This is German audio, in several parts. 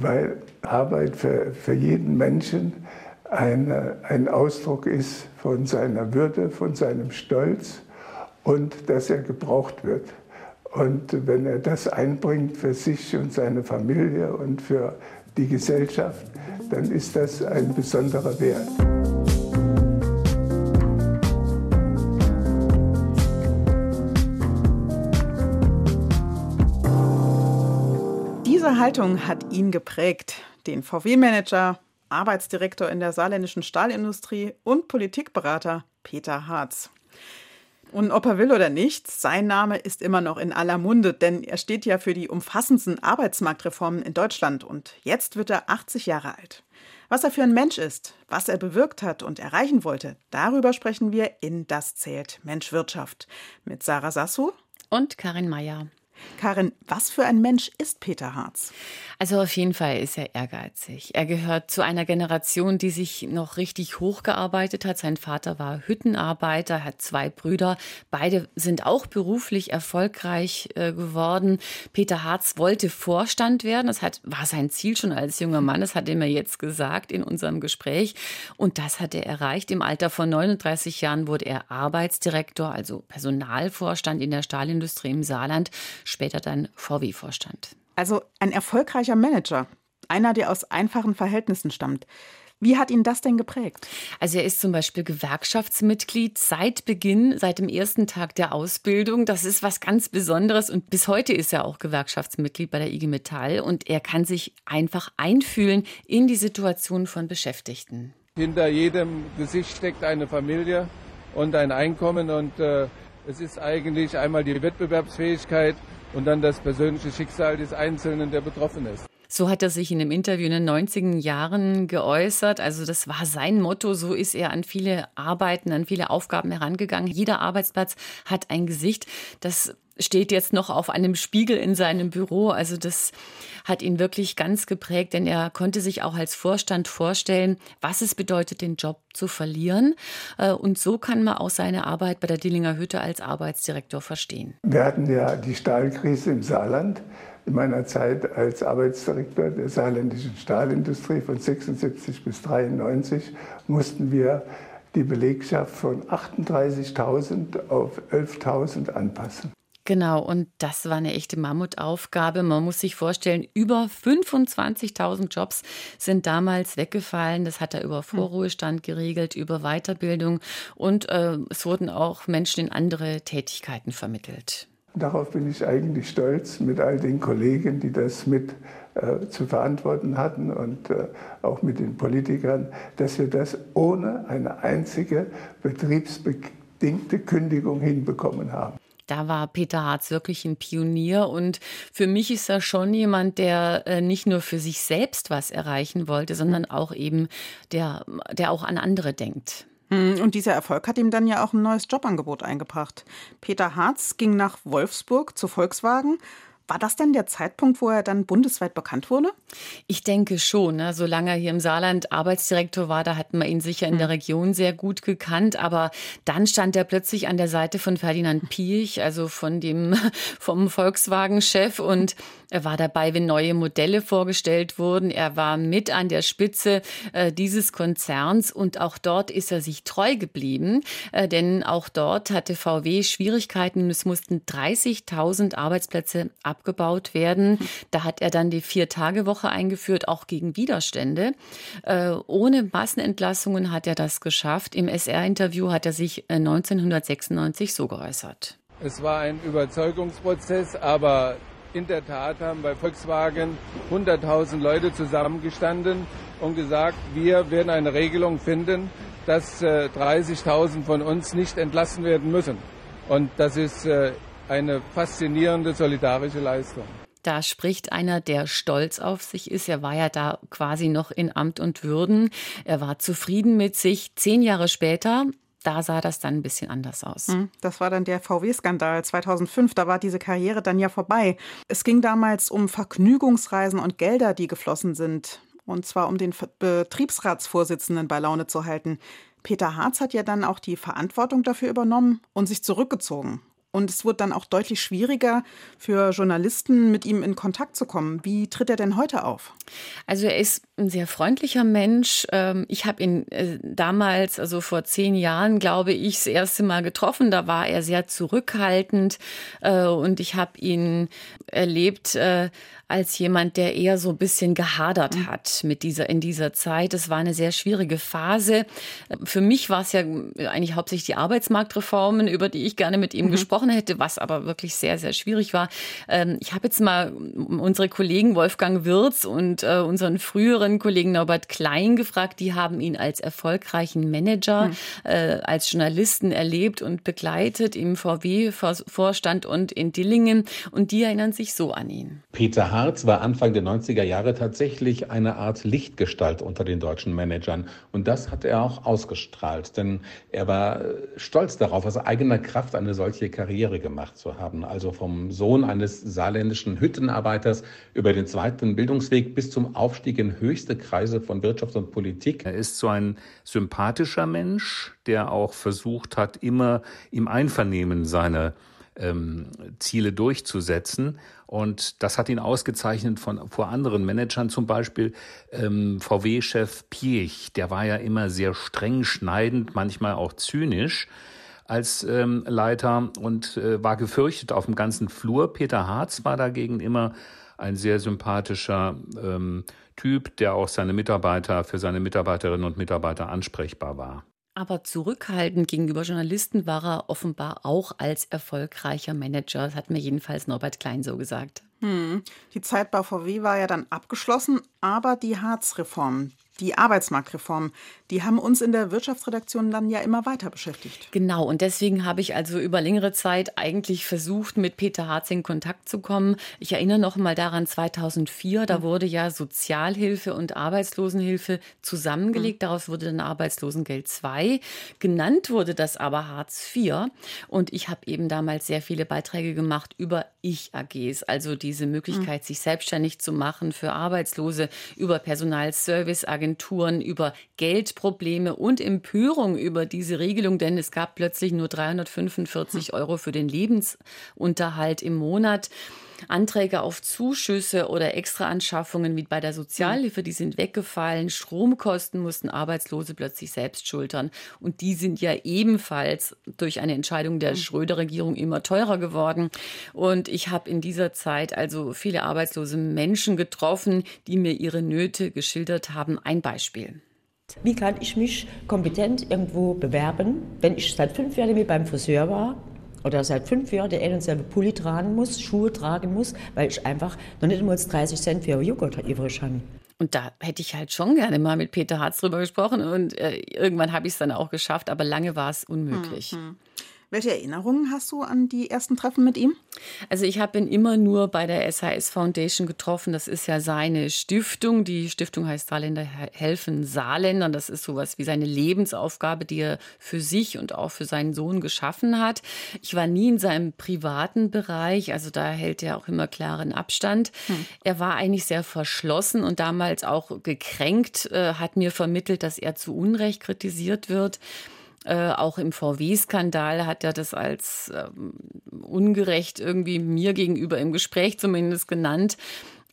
weil Arbeit für, für jeden Menschen eine, ein Ausdruck ist von seiner Würde, von seinem Stolz und dass er gebraucht wird. Und wenn er das einbringt für sich und seine Familie und für die Gesellschaft, dann ist das ein besonderer Wert. Haltung hat ihn geprägt, den VW-Manager, Arbeitsdirektor in der saarländischen Stahlindustrie und Politikberater Peter Harz. Und ob er will oder nicht, sein Name ist immer noch in aller Munde, denn er steht ja für die umfassendsten Arbeitsmarktreformen in Deutschland und jetzt wird er 80 Jahre alt. Was er für ein Mensch ist, was er bewirkt hat und erreichen wollte, darüber sprechen wir in Das zählt Mensch Wirtschaft mit Sarah Sassou und Karin Meyer. Karin, was für ein Mensch ist Peter Harz? Also auf jeden Fall ist er ehrgeizig. Er gehört zu einer Generation, die sich noch richtig hochgearbeitet hat. Sein Vater war Hüttenarbeiter, hat zwei Brüder. Beide sind auch beruflich erfolgreich äh, geworden. Peter Harz wollte Vorstand werden. Das hat, war sein Ziel schon als junger Mann. Das hat er mir jetzt gesagt in unserem Gespräch. Und das hat er erreicht. Im Alter von 39 Jahren wurde er Arbeitsdirektor, also Personalvorstand in der Stahlindustrie im Saarland später dann VW-Vorstand. Also ein erfolgreicher Manager, einer, der aus einfachen Verhältnissen stammt. Wie hat ihn das denn geprägt? Also er ist zum Beispiel Gewerkschaftsmitglied seit Beginn, seit dem ersten Tag der Ausbildung. Das ist was ganz Besonderes und bis heute ist er auch Gewerkschaftsmitglied bei der IG Metall und er kann sich einfach einfühlen in die Situation von Beschäftigten. Hinter jedem Gesicht steckt eine Familie und ein Einkommen und äh, es ist eigentlich einmal die Wettbewerbsfähigkeit und dann das persönliche Schicksal des Einzelnen, der betroffen ist. So hat er sich in einem Interview in den 90er Jahren geäußert. Also das war sein Motto. So ist er an viele Arbeiten, an viele Aufgaben herangegangen. Jeder Arbeitsplatz hat ein Gesicht. Das steht jetzt noch auf einem Spiegel in seinem Büro. Also das hat ihn wirklich ganz geprägt, denn er konnte sich auch als Vorstand vorstellen, was es bedeutet, den Job zu verlieren. Äh, und so kann man auch seine Arbeit bei der Dillinger Hütte als Arbeitsdirektor verstehen. Wir hatten ja die Stahlkrise im Saarland. In meiner Zeit als Arbeitsdirektor der saarländischen Stahlindustrie von 76 bis 93 mussten wir die Belegschaft von 38.000 auf 11.000 anpassen. Genau, und das war eine echte Mammutaufgabe. Man muss sich vorstellen, über 25.000 Jobs sind damals weggefallen. Das hat er über hm. Vorruhestand geregelt, über Weiterbildung und äh, es wurden auch Menschen in andere Tätigkeiten vermittelt. Darauf bin ich eigentlich stolz mit all den Kollegen, die das mit äh, zu verantworten hatten und äh, auch mit den Politikern, dass wir das ohne eine einzige betriebsbedingte Kündigung hinbekommen haben. Da war Peter Harz wirklich ein Pionier und für mich ist er schon jemand, der äh, nicht nur für sich selbst was erreichen wollte, sondern auch eben der, der auch an andere denkt. Hm, und dieser Erfolg hat ihm dann ja auch ein neues Jobangebot eingebracht. Peter Harz ging nach Wolfsburg zu Volkswagen war das denn der Zeitpunkt, wo er dann bundesweit bekannt wurde? Ich denke schon. Ne? Solange er hier im Saarland Arbeitsdirektor war, da hat man ihn sicher in der hm. Region sehr gut gekannt. Aber dann stand er plötzlich an der Seite von Ferdinand Piech, also von dem, vom Volkswagen-Chef. Und er war dabei, wenn neue Modelle vorgestellt wurden. Er war mit an der Spitze äh, dieses Konzerns. Und auch dort ist er sich treu geblieben. Äh, denn auch dort hatte VW Schwierigkeiten. Es mussten 30.000 Arbeitsplätze abgebaut werden. Da hat er dann die Vier-Tage-Woche eingeführt, auch gegen Widerstände. Äh, ohne Massenentlassungen hat er das geschafft. Im SR-Interview hat er sich 1996 äh, so geäußert. Es war ein Überzeugungsprozess, aber in der Tat haben bei Volkswagen 100.000 Leute zusammengestanden und gesagt, wir werden eine Regelung finden, dass 30.000 äh, von uns nicht entlassen werden müssen. Und das ist eine faszinierende solidarische Leistung. Da spricht einer, der stolz auf sich ist. Er war ja da quasi noch in Amt und Würden. Er war zufrieden mit sich. Zehn Jahre später da sah das dann ein bisschen anders aus. Hm, das war dann der VW-Skandal 2005. Da war diese Karriere dann ja vorbei. Es ging damals um Vergnügungsreisen und Gelder, die geflossen sind. Und zwar um den Betriebsratsvorsitzenden bei Laune zu halten. Peter Harz hat ja dann auch die Verantwortung dafür übernommen und sich zurückgezogen. Und es wurde dann auch deutlich schwieriger für Journalisten, mit ihm in Kontakt zu kommen. Wie tritt er denn heute auf? Also er ist ein sehr freundlicher Mensch. Ähm, ich habe ihn äh, damals, also vor zehn Jahren, glaube ich, das erste Mal getroffen. Da war er sehr zurückhaltend äh, und ich habe ihn erlebt äh, als jemand, der eher so ein bisschen gehadert mhm. hat mit dieser, in dieser Zeit. Es war eine sehr schwierige Phase. Für mich war es ja eigentlich hauptsächlich die Arbeitsmarktreformen, über die ich gerne mit ihm mhm. gesprochen hätte, was aber wirklich sehr, sehr schwierig war. Ähm, ich habe jetzt mal unsere Kollegen Wolfgang Wirz und äh, unseren früheren Kollegen Norbert Klein gefragt. Die haben ihn als erfolgreichen Manager, mhm. Äh, als Journalisten erlebt und begleitet im VW-Vorstand und in Dillingen. Und die erinnern sich so an ihn. Peter Harz war Anfang der 90er Jahre tatsächlich eine Art Lichtgestalt unter den deutschen Managern. Und das hat er auch ausgestrahlt, denn er war stolz darauf, aus eigener Kraft eine solche Karriere gemacht zu haben. Also vom Sohn eines saarländischen Hüttenarbeiters über den zweiten Bildungsweg bis zum Aufstieg in höchste Kreise von Wirtschaft und Politik. Er ist so ein sympathischer Mensch, der auch versucht hat, immer im Einvernehmen seine ähm, Ziele durchzusetzen. Und das hat ihn ausgezeichnet von, vor anderen Managern, zum Beispiel ähm, VW-Chef Piech. Der war ja immer sehr streng, schneidend, manchmal auch zynisch als ähm, Leiter und äh, war gefürchtet auf dem ganzen Flur. Peter Harz war dagegen immer ein sehr sympathischer ähm, Typ, der auch seine Mitarbeiter, für seine Mitarbeiterinnen und Mitarbeiter ansprechbar war. Aber zurückhaltend gegenüber Journalisten war er offenbar auch als erfolgreicher Manager. Das hat mir jedenfalls Norbert Klein so gesagt. Hm. Die Zeit bei VW war ja dann abgeschlossen, aber die Harz-Reform, die Arbeitsmarktreform, die haben uns in der Wirtschaftsredaktion dann ja immer weiter beschäftigt. Genau, und deswegen habe ich also über längere Zeit eigentlich versucht, mit Peter Harz in Kontakt zu kommen. Ich erinnere noch mal daran, 2004, da mhm. wurde ja Sozialhilfe und Arbeitslosenhilfe zusammengelegt. Mhm. Daraus wurde dann Arbeitslosengeld 2. Genannt wurde das aber Hartz IV. Und ich habe eben damals sehr viele Beiträge gemacht über Ich-AGs, also diese Möglichkeit, mhm. sich selbstständig zu machen für Arbeitslose, über Personalserviceagenturen, über Geldprobleme und Empörung über diese Regelung, denn es gab plötzlich nur 345 hm. Euro für den Lebensunterhalt im Monat. Anträge auf Zuschüsse oder Extraanschaffungen wie bei der Sozialhilfe, die sind weggefallen. Stromkosten mussten Arbeitslose plötzlich selbst schultern. Und die sind ja ebenfalls durch eine Entscheidung der hm. Schröder-Regierung immer teurer geworden. Und ich habe in dieser Zeit also viele arbeitslose Menschen getroffen, die mir ihre Nöte geschildert haben. Ein Beispiel. Wie kann ich mich kompetent irgendwo bewerben, wenn ich seit fünf Jahren mit beim Friseur war oder seit fünf Jahren der ein und selbe Pulli tragen muss, Schuhe tragen muss, weil ich einfach noch nicht einmal 30 Cent für Joghurt übrig habe. Und da hätte ich halt schon gerne mal mit Peter Harz drüber gesprochen und äh, irgendwann habe ich es dann auch geschafft, aber lange war es unmöglich. Mhm. Welche Erinnerungen hast du an die ersten Treffen mit ihm? Also ich habe ihn immer nur bei der SHS Foundation getroffen. Das ist ja seine Stiftung. Die Stiftung heißt Saarländer helfen Saarländern. Das ist sowas wie seine Lebensaufgabe, die er für sich und auch für seinen Sohn geschaffen hat. Ich war nie in seinem privaten Bereich, also da hält er auch immer klaren Abstand. Hm. Er war eigentlich sehr verschlossen und damals auch gekränkt, äh, hat mir vermittelt, dass er zu Unrecht kritisiert wird. Äh, auch im VW-Skandal hat er das als ähm, ungerecht irgendwie mir gegenüber im Gespräch zumindest genannt.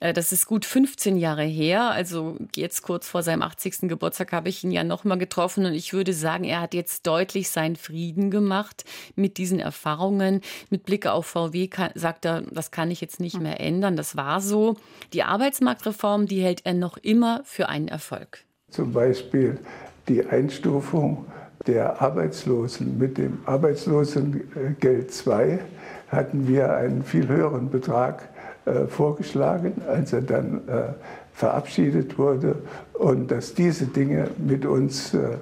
Äh, das ist gut 15 Jahre her. Also jetzt kurz vor seinem 80. Geburtstag habe ich ihn ja nochmal getroffen und ich würde sagen, er hat jetzt deutlich seinen Frieden gemacht mit diesen Erfahrungen. Mit Blick auf VW kann, sagt er, das kann ich jetzt nicht mehr ändern. Das war so. Die Arbeitsmarktreform, die hält er noch immer für einen Erfolg. Zum Beispiel die Einstufung der Arbeitslosen. Mit dem Arbeitslosengeld 2 hatten wir einen viel höheren Betrag äh, vorgeschlagen, als er dann äh, verabschiedet wurde und dass diese Dinge mit uns äh,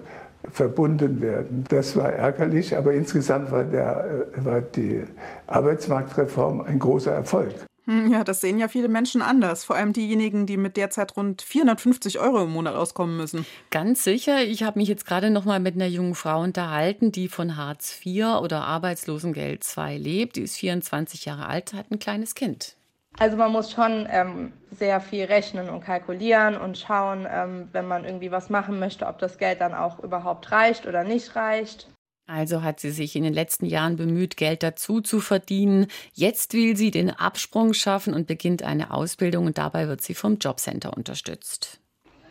verbunden werden. Das war ärgerlich, aber insgesamt war, der, war die Arbeitsmarktreform ein großer Erfolg. Hm, ja, das sehen ja viele Menschen anders. Vor allem diejenigen, die mit derzeit rund 450 Euro im Monat auskommen müssen. Ganz sicher. Ich habe mich jetzt gerade noch mal mit einer jungen Frau unterhalten, die von Hartz IV oder Arbeitslosengeld II lebt. Die ist 24 Jahre alt, hat ein kleines Kind. Also man muss schon ähm, sehr viel rechnen und kalkulieren und schauen, ähm, wenn man irgendwie was machen möchte, ob das Geld dann auch überhaupt reicht oder nicht reicht. Also hat sie sich in den letzten Jahren bemüht, Geld dazu zu verdienen. Jetzt will sie den Absprung schaffen und beginnt eine Ausbildung und dabei wird sie vom Jobcenter unterstützt.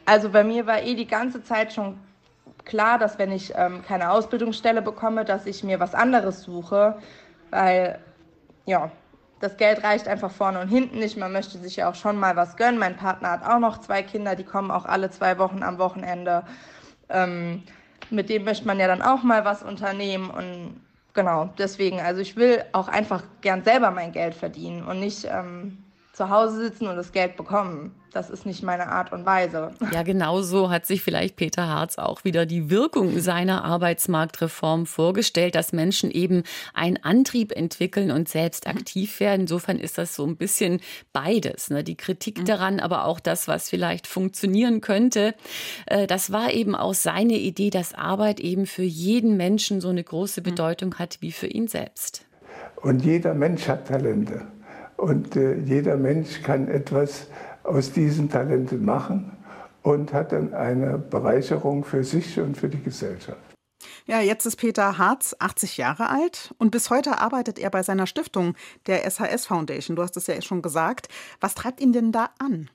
Also bei mir war eh die ganze Zeit schon klar, dass wenn ich ähm, keine Ausbildungsstelle bekomme, dass ich mir was anderes suche, weil ja, das Geld reicht einfach vorne und hinten nicht. Man möchte sich ja auch schon mal was gönnen. Mein Partner hat auch noch zwei Kinder, die kommen auch alle zwei Wochen am Wochenende. Ähm, mit dem möchte man ja dann auch mal was unternehmen und genau, deswegen, also ich will auch einfach gern selber mein Geld verdienen und nicht ähm, zu Hause sitzen und das Geld bekommen. Das ist nicht meine Art und Weise. Ja, genau so hat sich vielleicht Peter Harz auch wieder die Wirkung seiner Arbeitsmarktreform vorgestellt, dass Menschen eben einen Antrieb entwickeln und selbst mhm. aktiv werden. Insofern ist das so ein bisschen beides. Ne? Die Kritik mhm. daran, aber auch das, was vielleicht funktionieren könnte. Äh, das war eben auch seine Idee, dass Arbeit eben für jeden Menschen so eine große mhm. Bedeutung hat wie für ihn selbst. Und jeder Mensch hat Talente. Und äh, jeder Mensch kann etwas aus diesen Talenten machen und hat dann eine Bereicherung für sich und für die Gesellschaft. Ja, jetzt ist Peter Harz 80 Jahre alt und bis heute arbeitet er bei seiner Stiftung, der SHS Foundation. Du hast es ja schon gesagt. Was treibt ihn denn da an?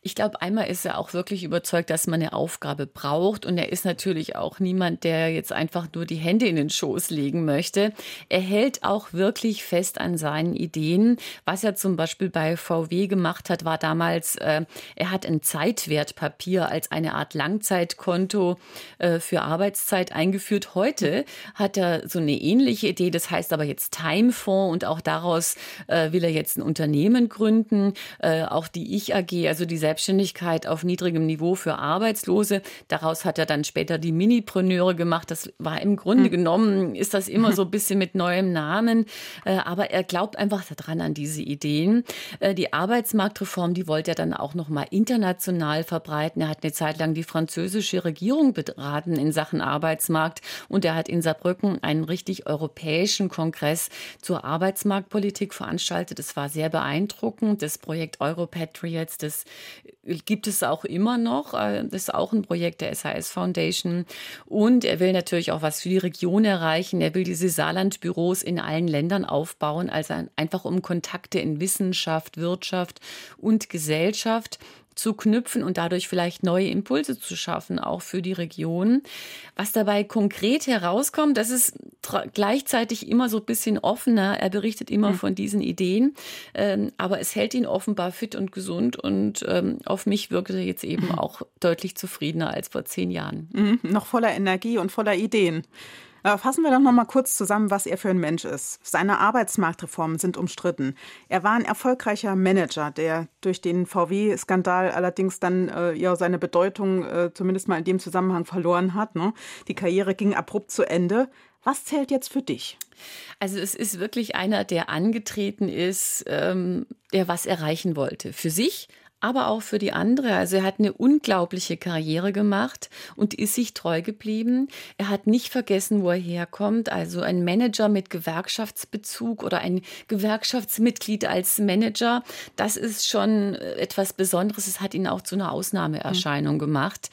Ich glaube, einmal ist er auch wirklich überzeugt, dass man eine Aufgabe braucht. Und er ist natürlich auch niemand, der jetzt einfach nur die Hände in den Schoß legen möchte. Er hält auch wirklich fest an seinen Ideen. Was er zum Beispiel bei VW gemacht hat, war damals, äh, er hat ein Zeitwertpapier als eine Art Langzeitkonto äh, für Arbeitszeit eingeführt heute hat er so eine ähnliche Idee, das heißt aber jetzt Timefonds und auch daraus äh, will er jetzt ein Unternehmen gründen, äh, auch die Ich AG, also die Selbstständigkeit auf niedrigem Niveau für Arbeitslose. Daraus hat er dann später die Minipreneure gemacht. Das war im Grunde hm. genommen, ist das immer so ein bisschen mit neuem Namen, äh, aber er glaubt einfach daran an diese Ideen. Äh, die Arbeitsmarktreform, die wollte er dann auch noch mal international verbreiten. Er hat eine Zeit lang die französische Regierung beraten in Sachen Arbeitsmarkt und er hat in Saarbrücken einen richtig europäischen Kongress zur Arbeitsmarktpolitik veranstaltet. Es war sehr beeindruckend. Das Projekt Europatriots, das gibt es auch immer noch. Äh, das ist auch ein Projekt der SAS Foundation. Und er will natürlich auch was für die Region erreichen. Er will diese Saarlandbüros in allen Ländern aufbauen, also einfach um Kontakte in Wissenschaft, Wirtschaft und Gesellschaft zu knüpfen und dadurch vielleicht neue Impulse zu schaffen, auch für die Region. Was dabei konkret herauskommt, das ist gleichzeitig immer so ein bisschen offener. Er berichtet immer mhm. von diesen Ideen, ähm, aber es hält ihn offenbar fit und gesund und ähm, auf mich wirkt er jetzt eben mhm. auch deutlich zufriedener als vor zehn Jahren. Mhm. Noch voller Energie und voller Ideen. Fassen wir doch noch mal kurz zusammen, was er für ein Mensch ist. Seine Arbeitsmarktreformen sind umstritten. Er war ein erfolgreicher Manager, der durch den VW-Skandal allerdings dann äh, ja seine Bedeutung äh, zumindest mal in dem Zusammenhang verloren hat. Ne? Die Karriere ging abrupt zu Ende. Was zählt jetzt für dich? Also es ist wirklich einer, der angetreten ist, ähm, der was erreichen wollte. Für sich, aber auch für die andere. Also er hat eine unglaubliche Karriere gemacht und ist sich treu geblieben. Er hat nicht vergessen, wo er herkommt. Also ein Manager mit Gewerkschaftsbezug oder ein Gewerkschaftsmitglied als Manager, das ist schon etwas Besonderes. Es hat ihn auch zu einer Ausnahmeerscheinung gemacht.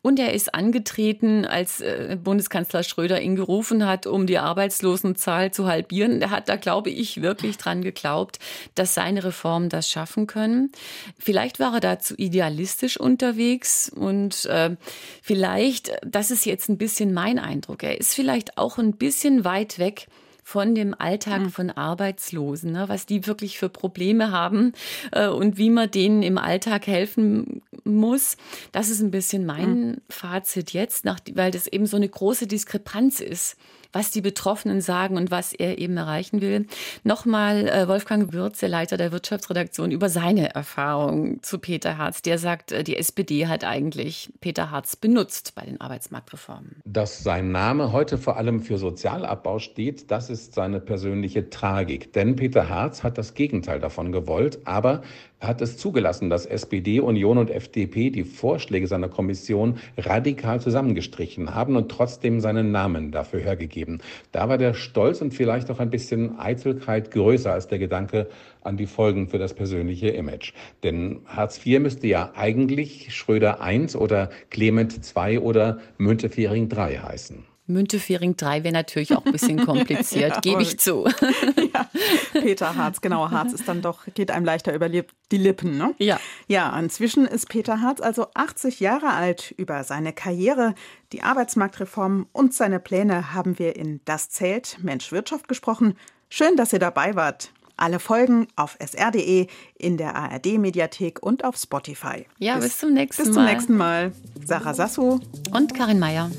Und er ist angetreten, als äh, Bundeskanzler Schröder ihn gerufen hat, um die Arbeitslosenzahl zu halbieren. Er hat da, glaube ich, wirklich dran geglaubt, dass seine Reformen das schaffen können. Vielleicht war er dazu idealistisch unterwegs und äh, vielleicht, das ist jetzt ein bisschen mein Eindruck, er ist vielleicht auch ein bisschen weit weg von dem Alltag hm. von Arbeitslosen, ne, was die wirklich für Probleme haben äh, und wie man denen im Alltag helfen muss. Das ist ein bisschen mein hm. Fazit jetzt, nach, weil das eben so eine große Diskrepanz ist was die Betroffenen sagen und was er eben erreichen will. Nochmal äh, Wolfgang Würz, der Leiter der Wirtschaftsredaktion, über seine Erfahrung zu Peter Harz. Der sagt, äh, die SPD hat eigentlich Peter Harz benutzt bei den Arbeitsmarktreformen. Dass sein Name heute vor allem für Sozialabbau steht, das ist seine persönliche Tragik. Denn Peter Harz hat das Gegenteil davon gewollt, aber hat es zugelassen, dass SPD, Union und FDP die Vorschläge seiner Kommission radikal zusammengestrichen haben und trotzdem seinen Namen dafür hergegeben. Da war der Stolz und vielleicht auch ein bisschen Eitelkeit größer als der Gedanke an die Folgen für das persönliche Image. Denn Hartz IV müsste ja eigentlich Schröder I oder Clement II oder Müntefering III heißen. Müntefering 3 wäre natürlich auch ein bisschen kompliziert, gebe ich zu. ja, Peter Harz, genau, Harz ist dann doch, geht einem leichter über die Lippen, ne? Ja. Ja, inzwischen ist Peter Harz also 80 Jahre alt. Über seine Karriere, die Arbeitsmarktreform und seine Pläne haben wir in Das Zelt Mensch Wirtschaft gesprochen. Schön, dass ihr dabei wart. Alle Folgen auf sr.de, in der ARD-Mediathek und auf Spotify. Ja, bis, bis zum nächsten Mal. Bis zum nächsten Mal. Sarah Sasso und Karin Meyer.